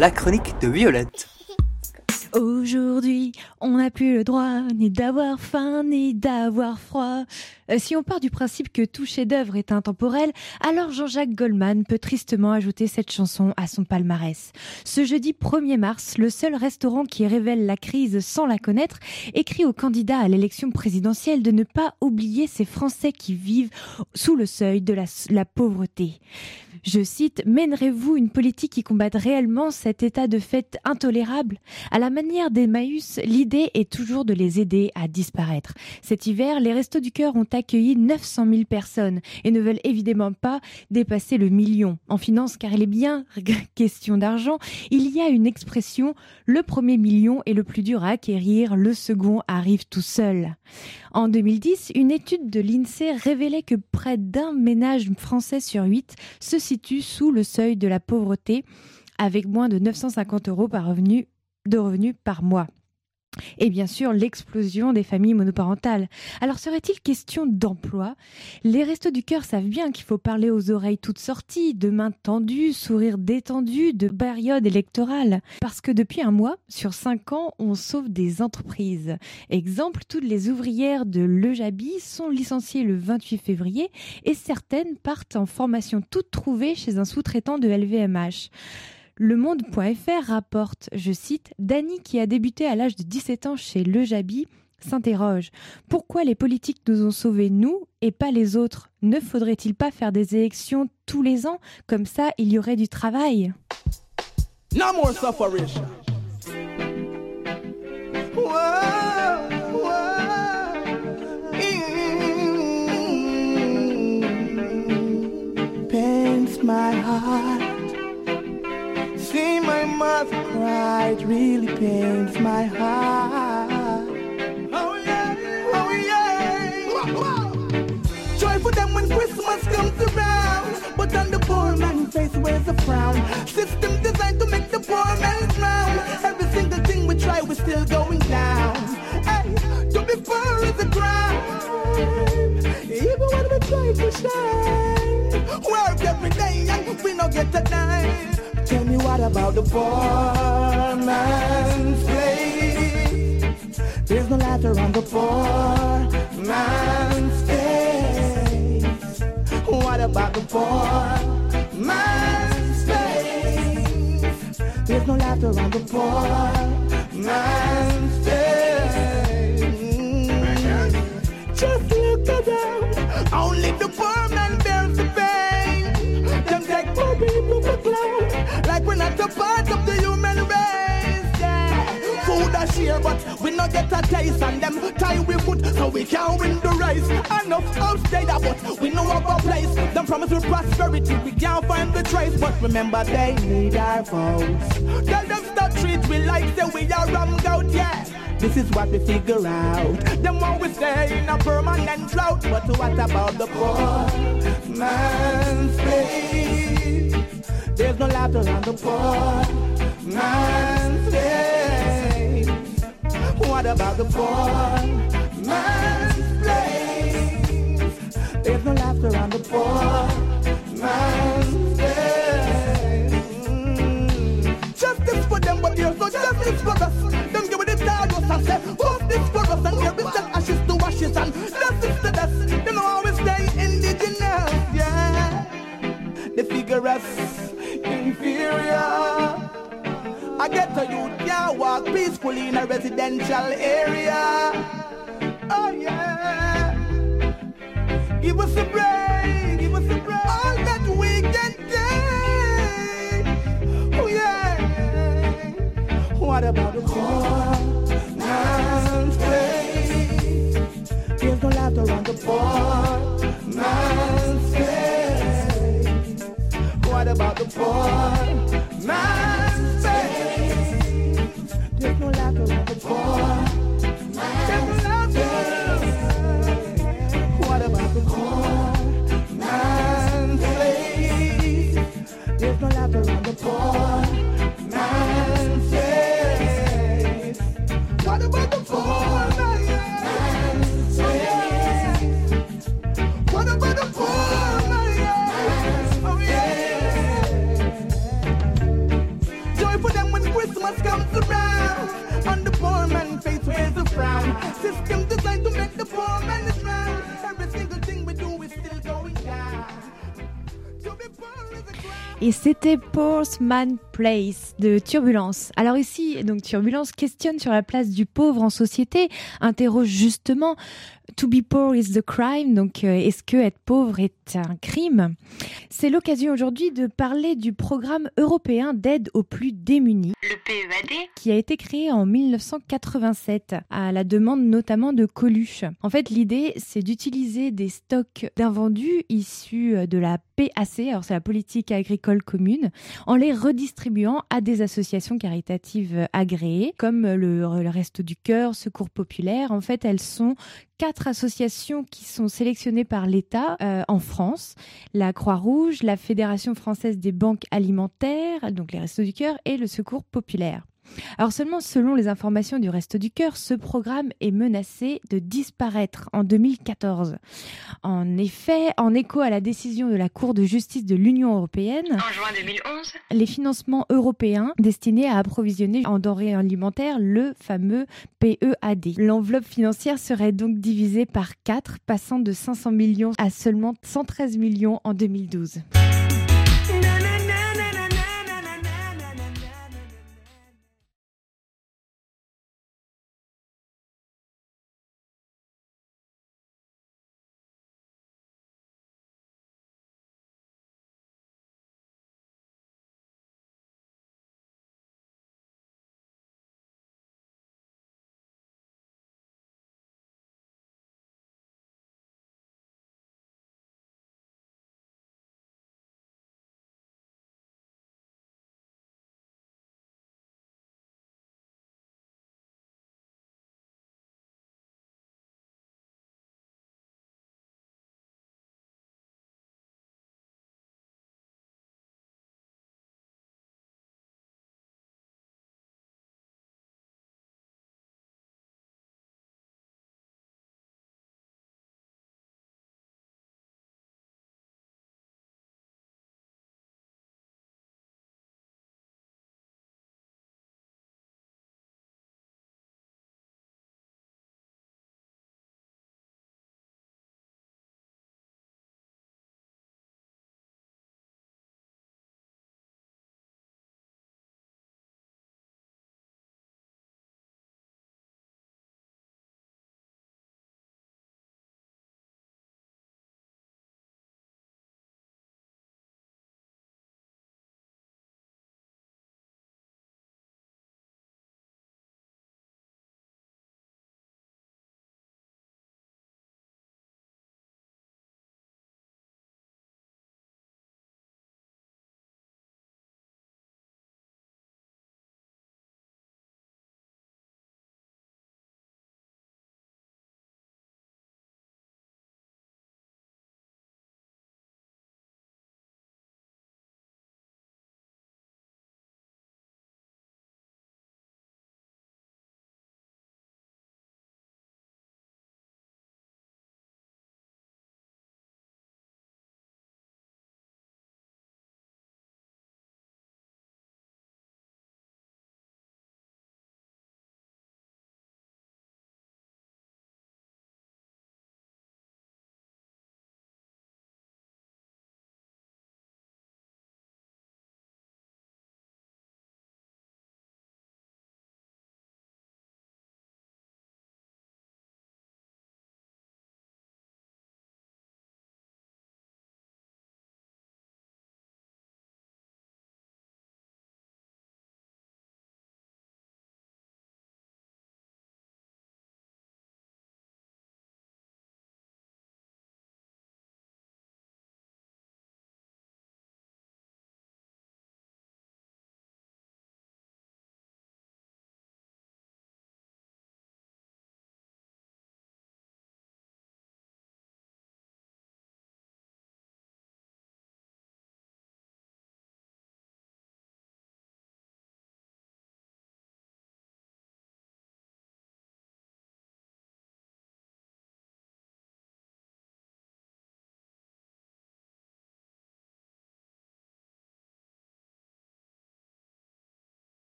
la chronique de Violette. Aujourd'hui, on n'a plus le droit ni d'avoir faim ni d'avoir froid. Euh, si on part du principe que tout chef-d'œuvre est intemporel, alors Jean-Jacques Goldman peut tristement ajouter cette chanson à son palmarès. Ce jeudi 1er mars, le seul restaurant qui révèle la crise sans la connaître écrit aux candidats à l'élection présidentielle de ne pas oublier ces Français qui vivent sous le seuil de la, la pauvreté. Je cite, mènerez-vous une politique qui combatte réellement cet état de fait intolérable? À la manière d'Emmaüs, l'idée est toujours de les aider à disparaître. Cet hiver, les Restos du Cœur ont accueilli 900 000 personnes et ne veulent évidemment pas dépasser le million. En finance, car il est bien question d'argent, il y a une expression, le premier million est le plus dur à acquérir, le second arrive tout seul. En 2010, une étude de l'INSEE révélait que près d'un ménage français sur huit se situe sous le seuil de la pauvreté, avec moins de 950 euros par revenu, de revenus par mois. Et bien sûr, l'explosion des familles monoparentales. Alors serait-il question d'emploi? Les restos du cœur savent bien qu'il faut parler aux oreilles toutes sorties, de mains tendues, sourires détendus, de période électorale. Parce que depuis un mois, sur cinq ans, on sauve des entreprises. Exemple, toutes les ouvrières de Le Jabi sont licenciées le 28 février et certaines partent en formation toute trouvée chez un sous-traitant de LVMH. Le Monde.fr rapporte, je cite, Dany qui a débuté à l'âge de 17 ans chez Le Jabi s'interroge. Pourquoi les politiques nous ont sauvés, nous, et pas les autres? Ne faudrait-il pas faire des élections tous les ans? Comme ça, il y aurait du travail. Mother cry, it really pains my heart. Oh yeah, oh yeah. Joy for them when Christmas comes around, but on the poor man's face wears a frown. System designed to make the poor man drown. Every single thing we try, we're still going down. Hey, to be poor is a crime. Even when we try to shine, work every day and we don't get a dime. What about the poor man's face? There's no laughter on the poor man's face. What about the poor man's face? There's no laughter on the poor man's get taste, and them tie we put so we can win the race. Enough house there, but we know of our place. Them promise with prosperity, we can't find the trace, but remember they need our votes. Tell them stop treat we like say we are rum goat, yeah. This is what we figure out. Them we stay in a permanent drought. But what about the poor man's face? There's no laughter on the poor man's. What about the poor man's face? There's no laughter on the poor man's face. Mm. Justice for them, but there's no justice for us. Them give it tag and say, what's this for us? And here we send ashes to ashes and dust is to dust. Them know how we stay indigenous, yeah. They figure us inferior. I get to you can't walk peacefully in a residential area. Oh yeah. Give us a break, give us a break. All that we can take. Oh yeah. What about Et c'était Poor's Place de Turbulence. Alors ici, donc Turbulence questionne sur la place du pauvre en société, interroge justement To be poor is the crime, donc euh, est-ce que être pauvre est un crime? C'est l'occasion aujourd'hui de parler du programme européen d'aide aux plus démunis, le PEAD, qui a été créé en 1987 à la demande notamment de Coluche. En fait, l'idée c'est d'utiliser des stocks d'invendus issus de la PAC, alors c'est la politique agricole commune, en les redistribuant à des associations caritatives agréées comme le, le Resto du Cœur, Secours Populaire. En fait, elles sont quatre associations qui sont sélectionnées par l'État euh, en France la Croix-Rouge, la Fédération française des banques alimentaires, donc les Restos du Cœur, et le Secours populaire. Alors seulement selon les informations du Reste du Cœur, ce programme est menacé de disparaître en 2014. En effet, en écho à la décision de la Cour de justice de l'Union européenne, en juin 2011, les financements européens destinés à approvisionner en denrées alimentaires le fameux PEAD. L'enveloppe financière serait donc divisée par 4, passant de 500 millions à seulement 113 millions en 2012.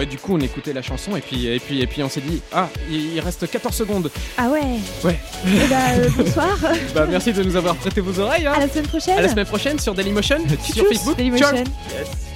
Ouais, du coup, on écoutait la chanson et puis, et puis, et puis on s'est dit, ah, il, reste 14 secondes. Ah ouais Ouais. Bah, euh, bonsoir. Bah, merci de nous avoir prêté vos oreilles. Hein. À la semaine prochaine. À la semaine prochaine sur Dailymotion, sur Facebook. Dailymotion. Yes.